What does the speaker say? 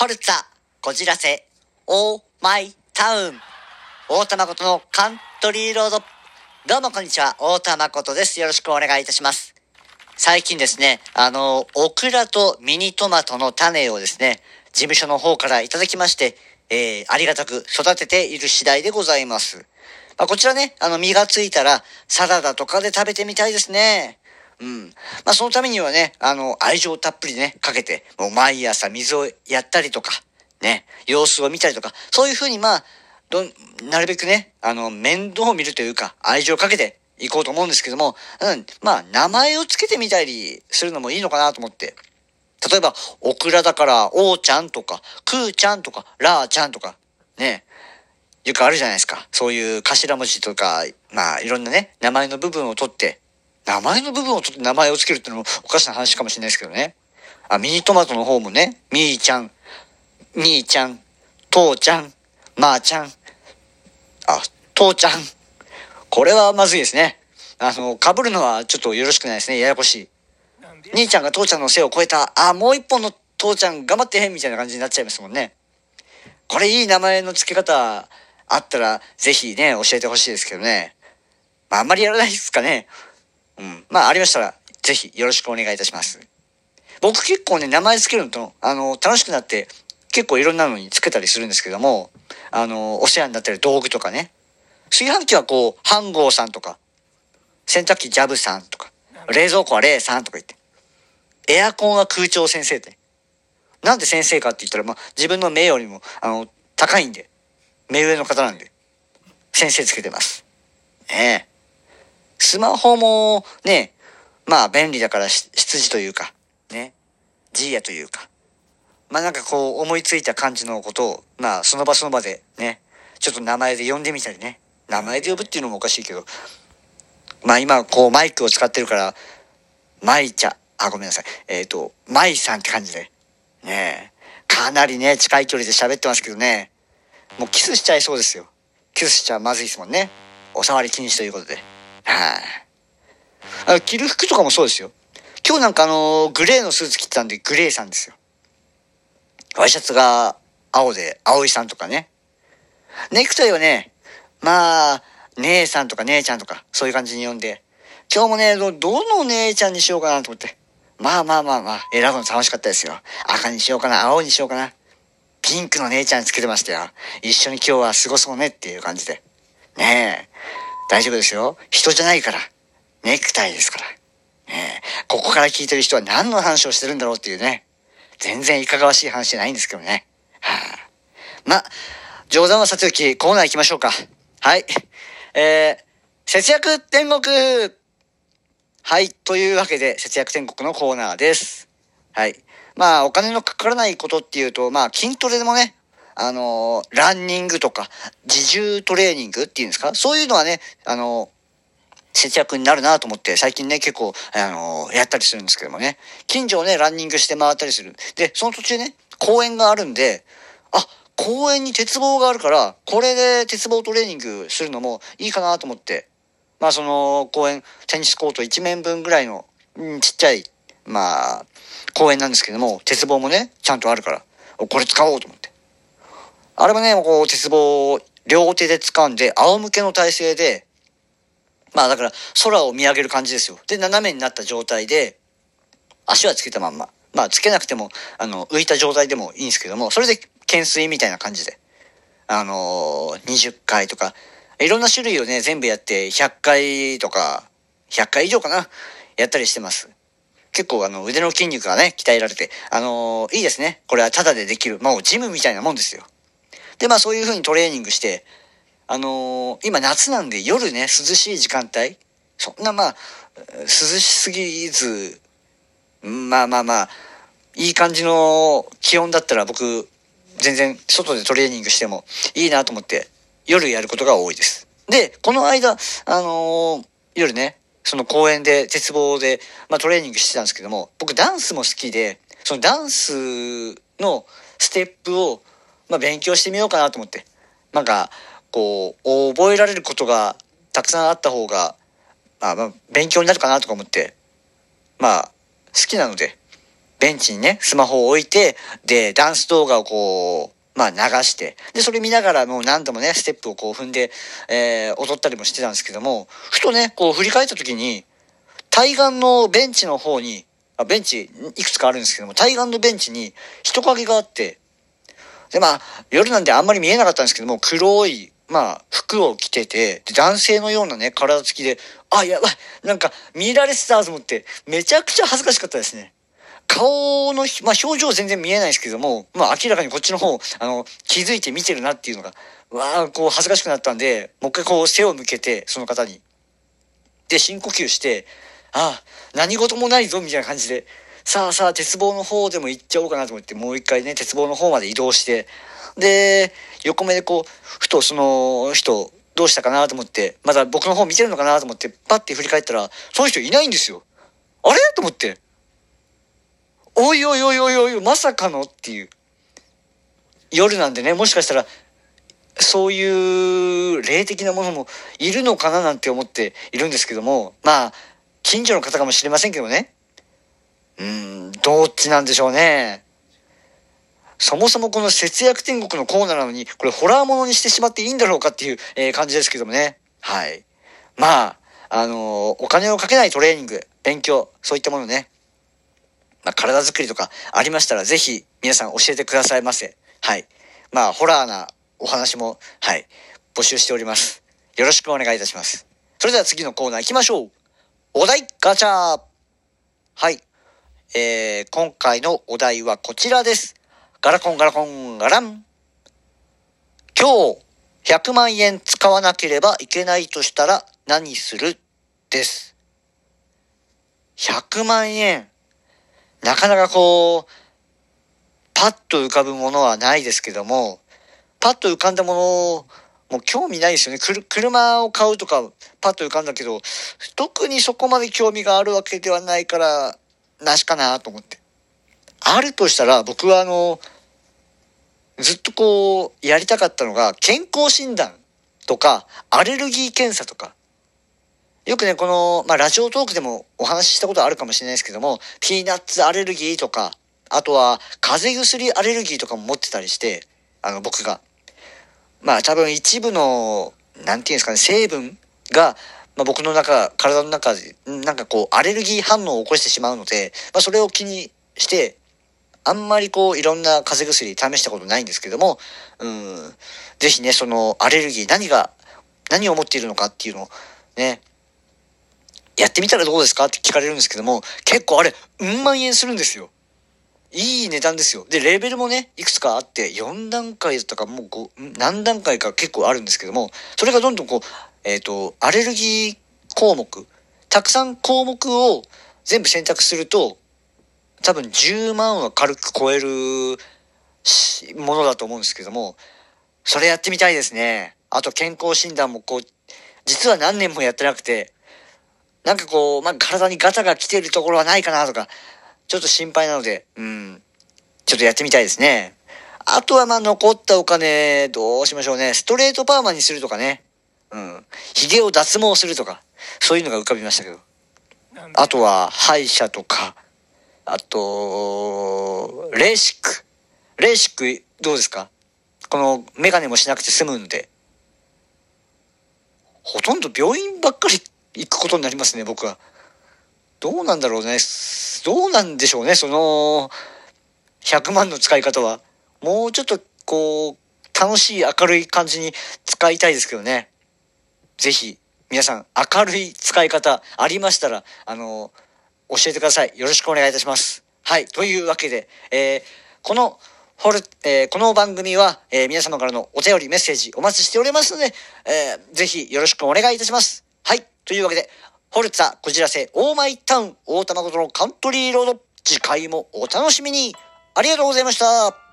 フォルツァ、こじらせ、オーマイタウン。大田誠のカントリーロード。どうもこんにちは、大田誠です。よろしくお願いいたします。最近ですね、あの、オクラとミニトマトの種をですね、事務所の方からいただきまして、えー、ありがたく育てている次第でございます。まあ、こちらね、あの、実がついたら、サラダとかで食べてみたいですね。うん。まあ、そのためにはね、あの、愛情たっぷりね、かけて、もう毎朝水をやったりとか、ね、様子を見たりとか、そういうふうにまあ、ど、なるべくね、あの、面倒を見るというか、愛情をかけていこうと思うんですけども、うん、まあ、名前を付けてみたりするのもいいのかなと思って。例えば、オクラだから、おーちゃんとか、くーちゃんとか、らーちゃんとか、ね、よくあるじゃないですか。そういう頭文字とか、まあ、いろんなね、名前の部分を取って、名前の部分を取って名前を付けるっていうのもおかしな話かもしれないですけどね。あ、ミニトマトの方もね、みーちゃん、みーちゃん、父ちゃん、まーちゃん、あ、父ちゃん。これはまずいですね。あの、被るのはちょっとよろしくないですね。ややこしい。兄ちゃんが父ちゃんの背を超えた、あ、もう一本の父ちゃん頑張ってへんみたいな感じになっちゃいますもんね。これいい名前の付け方あったら、ぜひね、教えてほしいですけどね。まあ、あんまりやらないですかね。うん。まあ、ありましたら、ぜひよろしくお願いいたします。僕結構ね、名前付けるのと、あの、楽しくなって、結構いろんなのにつけたりするんですけども、あの、お世話になってる道具とかね。炊飯器はこう、飯盒さんとか、洗濯機ジャブさんとか、冷蔵庫はレイさんとか言って、エアコンは空調先生って。なんで先生かって言ったら、まあ、自分の目よりも、あの、高いんで。目上の方なんで、先生つけてます。ねえ。スマホもね、まあ便利だから出自というか、ね、ジーヤというか、まあなんかこう思いついた感じのことを、まあその場その場でね、ちょっと名前で呼んでみたりね、名前で呼ぶっていうのもおかしいけど、まあ今こうマイクを使ってるから、マイちゃ、あ、ごめんなさい。えっ、ー、と、マイさんって感じで、ねかなりね、近い距離で喋ってますけどね、もうキスしちゃいそうですよ。キスしちゃまずいですもんね。お触り禁止ということで。はい、あ。着る服とかもそうですよ。今日なんかあのグレーのスーツ着てたんで、グレーさんですよ。ワイシャツが青で、葵さんとかね。ネクタイはね、まあ、姉さんとか姉ちゃんとか、そういう感じに呼んで、今日もね、ど、どの姉ちゃんにしようかなと思って。まあまあまあまあ、選ぶの楽しかったですよ。赤にしようかな、青にしようかな。ピンクの姉ちゃんつけてましたよ。一緒に今日は過ごそうねっていう感じで。ねえ。大丈夫ですよ。人じゃないから。ネクタイですから。ね。ここから聞いてる人は何の話をしてるんだろうっていうね。全然いかがわしい話じゃないんですけどね。はあ、ま、冗談はさておき、コーナー行きましょうか。はい。えー、節約天国はい。というわけで、節約天国のコーナーです。はい。まあ、お金のかからないことっていうと、まあ、筋トレでもね、あのー、ランニングとか、自重トレーニングっていうんですか？そういうのはね、あのー、節約になるなと思って、最近ね、結構、あのー、やったりするんですけどもね。近所をね、ランニングして回ったりする。で、その途中ね、公園があるんで、あ、公園に鉄棒があるから、これで鉄棒トレーニングするのもいいかなと思って、まあその公園、テニスコート1面分ぐらいの、うん、ちっちゃい、まあ、公園なんですけども、鉄棒もね、ちゃんとあるから、これ使おうと思って。あれもね、こう、鉄棒を両手で掴んで、仰向けの体勢で、まあだから空を見上げる感じですよ。で、斜めになった状態で、足はつけたまんま。まあつけなくても、あの、浮いた状態でもいいんですけども、それで懸垂みたいな感じで、あのー、20回とか、いろんな種類をね、全部やって100回とか、100回以上かな、やったりしてます。結構あの腕の筋肉がね、鍛えられて、あのー、いいですね。これはタダでできる。もうジムみたいなもんですよ。で、まあそういう風にトレーニングして、あのー、今夏なんで夜ね、涼しい時間帯、そんなまあ、涼しすぎず、まあまあまあ、いい感じの気温だったら僕、全然外でトレーニングしてもいいなと思って、夜やることが多いです。で、この間、あのー、夜ね、その公園で鉄棒で、まあ、トレーニングしてたんですけども僕ダンスも好きでそのダンスのステップを、まあ、勉強してみようかなと思って。なんかこう覚えられることがたくさんあった方が、まあ、まあ勉強になるかなとか思って。まあ好きなのでベンチにね、スマホを置いて、で、ダンス動画をこう、まあ流して、で、それ見ながらもう何度もね、ステップをこう踏んで、えー、踊ったりもしてたんですけども、ふとね、こう振り返った時に、対岸のベンチの方に、あベンチいくつかあるんですけども、対岸のベンチに人影があって、で、まあ、夜なんであんまり見えなかったんですけども、黒い、まあ、服を着てて、男性のようなね、体つきで、あ、やばい、なんか、見られてたと思って、めちゃくちゃ恥ずかしかったですね。顔の、まあ、表情全然見えないですけども、まあ、明らかにこっちの方、あの、気づいて見てるなっていうのが、わあ、こう、恥ずかしくなったんで、もう一回こう、背を向けて、その方に。で、深呼吸して、ああ、何事もないぞ、みたいな感じで、さあさあ、鉄棒の方でも行っちゃおうかなと思って、もう一回ね、鉄棒の方まで移動して、で、横目でこう、ふとその人、どうしたかなと思って、まだ僕の方見てるのかなと思って、パッて振り返ったら、その人いないんですよ。あれ？と思って。おいおいおいおいおい、まさかのっていう。夜なんでね、もしかしたら、そういう霊的なものもいるのかななんて思っているんですけども、まあ、近所の方かもしれませんけどね。うん、どっちなんでしょうね。そもそもこの節約天国のコーナーなのに、これホラーものにしてしまっていいんだろうかっていう、え、感じですけどもね。はい。まあ、あの、お金をかけないトレーニング、勉強、そういったものね。まあ、体づくりとかありましたら、ぜひ皆さん教えてくださいませ。はい。まあ、ホラーなお話も、はい、募集しております。よろしくお願いいたします。それでは次のコーナー行きましょう。お題ガチャはい。えー、今回のお題はこちらです。ガラコンガラコンガラン。今日100万円使わなければいけないとしたら何する？です。100万円。なかなかこう、パッと浮かぶものはないですけども、パッと浮かんだものもう興味ないですよね。車を買うとかパッと浮かんだけど、特にそこまで興味があるわけではないから、なしかなと思って。あるとしたら僕はあの、ずっとこう、やりたかったのが、健康診断とか、アレルギー検査とか。よくね、この、まあ、ラジオトークでもお話ししたことあるかもしれないですけども、ピーナッツアレルギーとか、あとは、風邪薬アレルギーとかも持ってたりして、あの、僕が。まあ、多分一部の、なんていうんですかね、成分が、まあ、僕の中、体の中で、なんかこう、アレルギー反応を起こしてしまうので、まあ、それを気にして、あんまりこういろんな風邪薬試したことないんですけども、うん、ぜひね、そのアレルギー何が、何を持っているのかっていうのをね、やってみたらどうですかって聞かれるんですけども、結構あれ、うん万円するんですよ。いい値段ですよ。で、レベルもね、いくつかあって、4段階だったか、もう5、何段階か結構あるんですけども、それがどんどんこう、えっ、ー、と、アレルギー項目、たくさん項目を全部選択すると、多分10万は軽く超えるものだと思うんですけども、それやってみたいですね。あと健康診断もこう、実は何年もやってなくて、なんかこう、まあ、体にガタが来てるところはないかなとか、ちょっと心配なので、うん、ちょっとやってみたいですね。あとはまあ残ったお金、どうしましょうね。ストレートパーマにするとかね。うん。髭を脱毛するとか、そういうのが浮かびましたけど。あとは歯医者とか、あと、レーシック。レーシックどうですか？このメガネもしなくて済むんで。ほとんど病院ばっかり行くことになりますね、僕は。どうなんだろうね。どうなんでしょうね、その、100万の使い方は。もうちょっと、こう、楽しい明るい感じに使いたいですけどね。ぜひ、皆さん、明るい使い方ありましたら、あの、教えてください。よろしくお願いいたします。はい。というわけで、えー、この、ホル、えー、この番組は、えー、皆様からのお便り、メッセージお待ちしておりますので、えー、ぜひよろしくお願いいたします。はい。というわけで、ホルツァ、こじらせ、オーマイタウン、大玉ごとのカントリーロード、次回もお楽しみに。ありがとうございました。